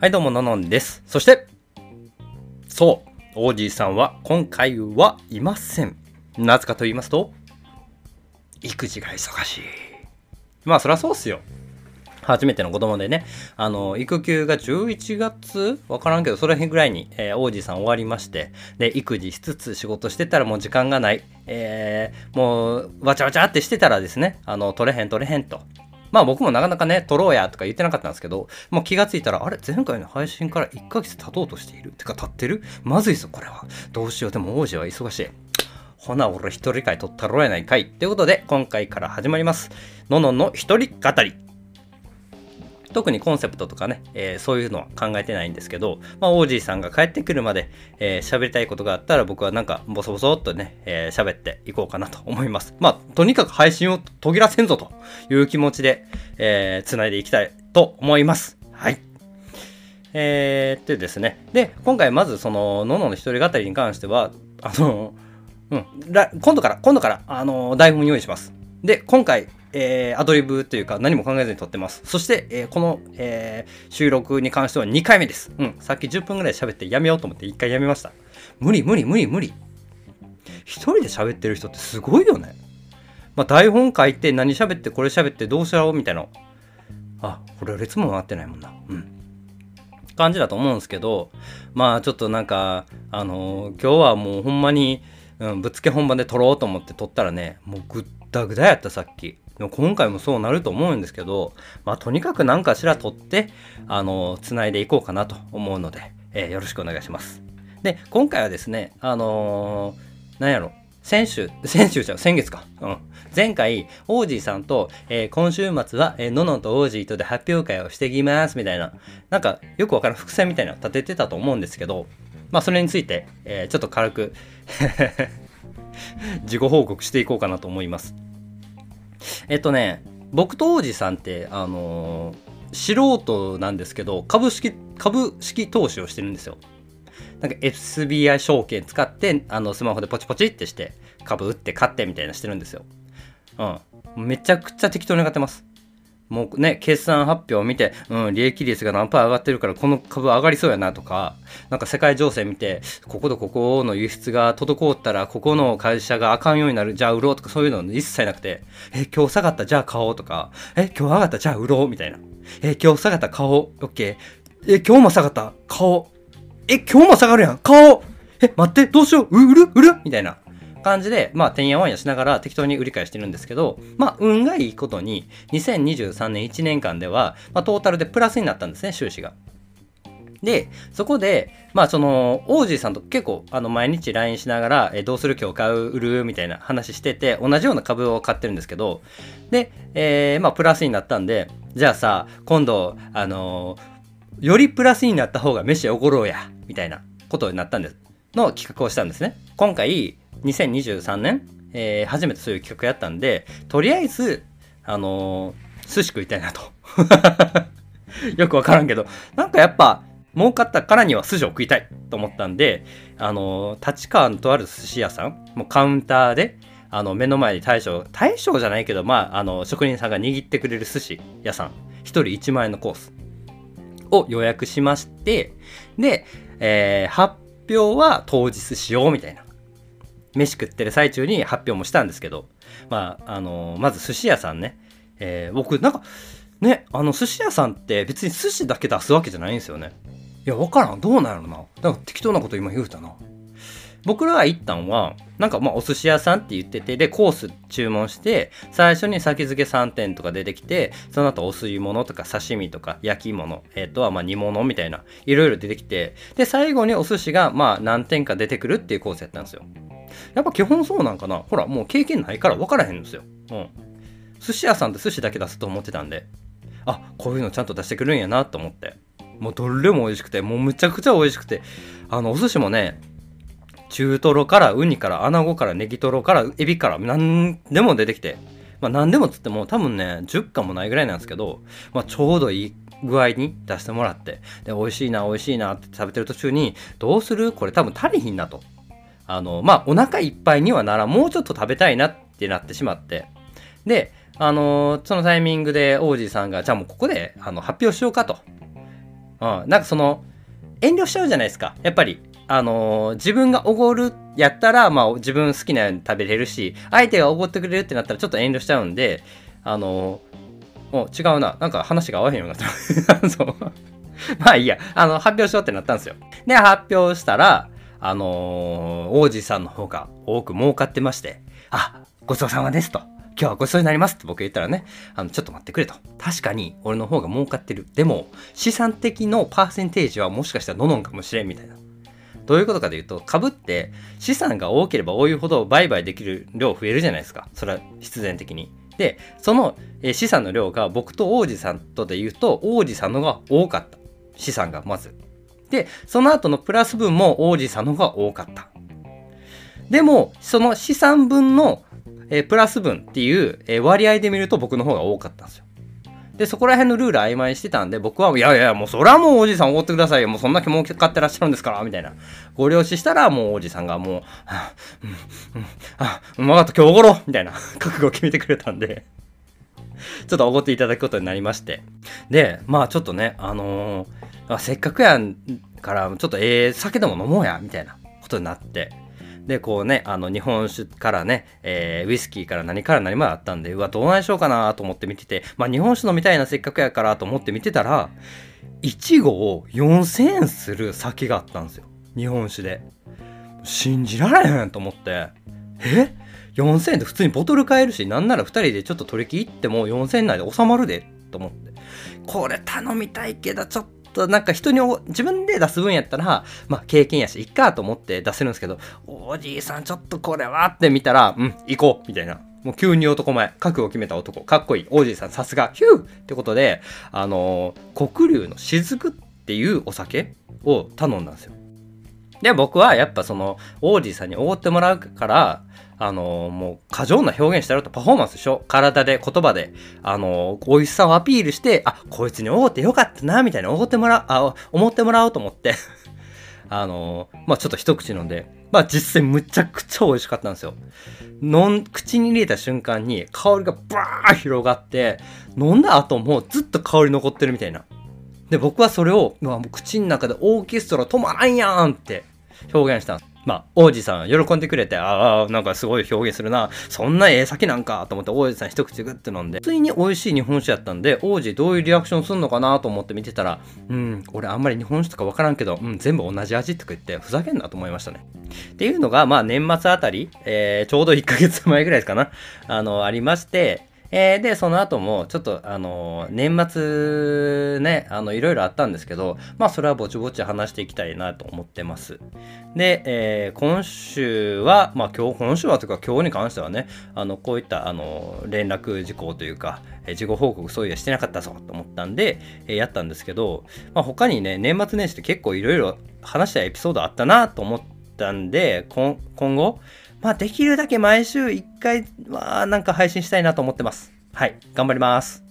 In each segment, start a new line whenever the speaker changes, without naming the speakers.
はい、どうも、ののんです。そして、そう、オージーさんは今回はいません。なぜかと言いますと、育児が忙しい。まあ、そりゃそうっすよ。初めての子供でね、あの、育休が11月わからんけど、その辺ぐらいに、えー、王子さん終わりまして、で、育児しつつ仕事してたらもう時間がない。えー、もう、わちゃわちゃってしてたらですね、あの、取れへん取れへんと。まあ僕もなかなかね、撮ろうやとか言ってなかったんですけど、もう気がついたら、あれ前回の配信から1ヶ月経とうとしている？てか経ってる？まずいぞ、これは。どうしよう。でも王子は忙しい。ほな、俺一人会撮ったろやないかい。ということで、今回から始まります。ののの一人語り。特にコンセプトとかね、えーそういうのは考えてないんですけど、まあ、オージーさんが帰ってくるまで、えー喋りたいことがあったら僕はなんかボソボソっとね、えー喋っていこうかなと思います。まあ、とにかく配信を途切らせんぞという気持ちで、えー、繋いでいきたいと思います。はい。えー、でですね。で、今回まずその、ののの一人語りに関しては、あの、うん、今度から、今度から、あの、台本用意します。で、今回、えーアドリブというか何も考えずに撮ってます。そして、えーこの、えー収録に関しては2回目です。うん、さっき10分ぐらい喋ってやめようと思って1回やめました。無理無理無理無理。一人で喋ってる人ってすごいよね。まあ、台本書いて何喋ってこれ喋ってどうしようみたいな。あ、これ列も回ってないもんな。うん。感じだと思うんですけど、まあちょっとなんか、あのー今日はもうほんまに、うん、ぶっつけ本番で撮ろうと思って撮ったらね、もうぐったぐだやったさっき。でも今回もそうなると思うんですけど、まあとにかく何かしら撮って、あのー繋いでいこうかなと思うので、えーよろしくお願いします。で、今回はですね、あのーなんやろ、先週、先週じゃん、先月か。うん。前回、オージーさんと、えー今週末は、えーののとオージーとで発表会をしてきます、みたいな、なんか、よくわからん伏線みたいなの立ててたと思うんですけど、まあ、それについて、えーちょっと軽く、自己報告していこうかなと思います。えっとね、僕と王子さんって、あのー素人なんですけど、株式、株式投資をしてるんですよ。なんか SBI 証券使って、あの、スマホでポチポチってして、株売って買ってみたいなしてるんですよ。うん。めちゃくちゃ適当に買ってます。もうね、決算発表を見て、うん、利益率が何パー上がってるから、この株上がりそうやなとか、なんか世界情勢見て、こことここの輸出が滞ったら、ここの会社があかんようになる、じゃあ売ろうとかそういうの一切なくて、え、今日下がった、じゃあ買おうとか、え、今日上がった、じゃあ売ろうみたいな。え、今日下がった、買おう。オッケー。え、今日も下がった、買おう。え、今日も下がるやん、買おう。え、待って、どうしよう、う売る？売る？みたいな。感じで、まあ、てんやわんやしながら適当に売り買いしてるんですけど、まあ、運がいいことに、2023年1年間では、まあ、トータルでプラスになったんですね、収支が。で、そこで、まあ、その、オージーさんと結構、あの、毎日 LINE しながら、えどうする今日買う、売るみたいな話してて、同じような株を買ってるんですけど、で、えーまあ、プラスになったんで、じゃあさ、今度、あのよりプラスになった方が飯おごろうや、みたいなことになったんです。の企画をしたんですね。今回、2023年、えー初めてそういう企画やったんで、とりあえず、あのー寿司食いたいなと。よくわからんけど、なんかやっぱ、儲かったからには筋を食いたいと思ったんで、あのー立川のとある寿司屋さん、もうカウンターで、あの、目の前に大将、大将じゃないけど、まあ、あの、職人さんが握ってくれる寿司屋さん、一人1万円のコースを予約しまして、で、えー発表は当日しようみたいな。飯食ってる最中に発表もしたんですけど、まあ、あのまず寿司屋さんね、えー僕、なんか、ね、あの、寿司屋さんって別に寿司だけ出すわけじゃないんですよね。いや、わからん。どうなるのな。なんか適当なこと今言うたな。僕らが行ったんは、なんかまあお寿司屋さんって言ってて、で、コース注文して、最初に先付け3点とか出てきて、その後お吸い物とか刺身とか焼き物、えっ、とはまあ煮物みたいな、いろいろ出てきて、で、最後にお寿司がまあ何点か出てくるっていうコースやったんですよ。やっぱ基本そうなんかなほら、もう経験ないから分からへんんですよ。うん。寿司屋さんって寿司だけ出すと思ってたんで、あ、こういうのちゃんと出してくるんやなと思って。もうどれも美味しくて、もうむちゃくちゃ美味しくて、あの、お寿司もね、中トロからウニからアナゴからネギトロからエビから何でも出てきて、まあ何でもつっても多分ね、10貫もないぐらいなんですけど、まあちょうどいい具合に出してもらって、で、美味しいな、美味しいなって食べてる途中に、どうする？これ多分足りひんなと。あの、まあお腹いっぱいにはなら、もうちょっと食べたいなってなってしまって、で、あのそのタイミングで王子さんが、じゃあもうここであの発表しようかと。うん、なんかその、遠慮しちゃうじゃないですか。やっぱり、あの、自分がおごるやったら、まあ自分好きなように食べれるし、相手がおごってくれるってなったらちょっと遠慮しちゃうんで、あのー、お、違うな。なんか話が合わへんようになった。そう。まあいいや。あの、発表しようってなったんですよ。で、発表したら、あのー、王子さんの方が多く儲かってまして、あ、ごちそうさまですと。今日はごちそうになりますって僕言ったらね、あの、ちょっと待ってくれと。確かに俺の方が儲かってる。でも、資産的のパーセンテージはもしかしたらののんかもしれんみたいな。どういうことかというと、株って資産が多ければ多いほど売買できる量増えるじゃないですか。それは必然的に。で、その資産の量が僕と王子さんとで言うと、王子さんのが多かった。資産がまず。で、その後のプラス分も王子さんの方が多かった。でも、その資産分のえ、プラス分っていう、え、割合で見ると僕の方が多かったんですよ。で、そこら辺のルール曖昧してたんで、僕は、いやいや、もうそれはもうおじさんおごってくださいよ。もうそんな気も買ってらっしゃるんですから、みたいな。ご了承したら、もうおじさんがもう、あ、うん、うん、あ、うまかった、今日おごろみたいな覚悟を決めてくれたんで ちょっとおごっていただくことになりまして。で、まあちょっとね、あのー、せっかくやんから、ちょっとええ酒でも飲もうや、みたいなことになって。で、こうね、あの、日本酒からね、えー、ウイスキーから何から何まであったんで、うわ、どうなんでしようかなと思って見てて、まあ、日本酒飲みたいな、せっかくやからと思って見てたら、1合4000円する酒があったんですよ。日本酒で。信じられへんと思って、え？?4000 円で普通にボトル買えるし、なんなら2人でちょっと取り切っても4000円内で収まるで、と思って。これ頼みたいけど、ちょっとなんか人に自分で出す分やったら、まあ経験やし、いっかと思って出せるんですけど、おじいさんちょっとこれはって見たら、うん、行こうみたいな。もう急に男前、覚悟を決めた男、かっこいい、おじいさんさすが、ヒューってことで、あのー、黒龍の雫っていうお酒を頼んだんですよ。で、僕はやっぱその、王子さんにおごってもらうから、あの、もう過剰な表現したらと。パフォーマンスでしょ。体で、言葉で、あのー、美味しさをアピールして、あ、こいつにおごってよかったな、みたいな、おごってもらう、あ、思ってもらおうと思って。あの、まあちょっと一口飲んで、まあ実際むちゃくちゃ美味しかったんですよ。飲ん、口に入れた瞬間に香りがバー広がって、飲んだ後もずっと香り残ってるみたいな。で、僕はそれを、まあ、口の中でオーケストラ止まらんやんって表現したんです。まあ、王子さん喜んでくれて、ああ、なんかすごい表現するな。そんなええ酒なんかと思って王子さん一口グッて飲んで、ついに美味しい日本酒やったんで、王子どういうリアクションするのかなと思って見てたら、うん、俺あんまり日本酒とかわからんけど、うん、全部同じ味とか言って、ふざけんなと思いましたね。っていうのが、まあ年末あたり、えー、ちょうど1ヶ月前ぐらいですかな、あの、ありまして、えー、で、その後も、ちょっと、あの、年末ね、あの、いろいろあったんですけど、まあ、それはぼちぼち話していきたいなと思ってます。で、えー、今週は、まあ、今日、今週はというか、今日に関してはね、あの、こういった、あの、連絡事項というか、えー、事後報告そういやしてなかったぞと思ったんで、えー、やったんですけど、まあ、他にね、年末年始って結構いろいろ話したエピソードあったなと思ったんで、今後、まあ、できるだけ毎週1回はなんか配信したいなと思ってます。はい、頑張ります。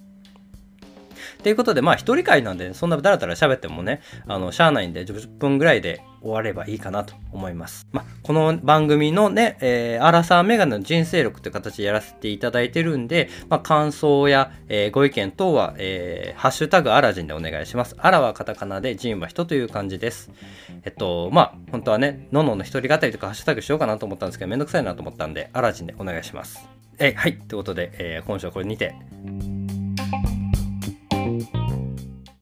ということで、まあ、一人会なんで、そんなだらだら喋ってもね、あの、しゃあないんで、10分ぐらいで終わればいいかなと思います。まあ、この番組のね、えー、アラサーメガネの人生録って形でやらせていただいてるんで、まあ、感想や、えー、ご意見等は、えー、ハッシュタグアラジンでお願いします。アラはカタカナで、ジンは人という感じです。えっと、まあ、本当はね、ののの一人語りとかハッシュタグしようかなと思ったんですけど、めんどくさいなと思ったんで、アラジンでお願いします。えはい。ということで、えー、今週はこれにて、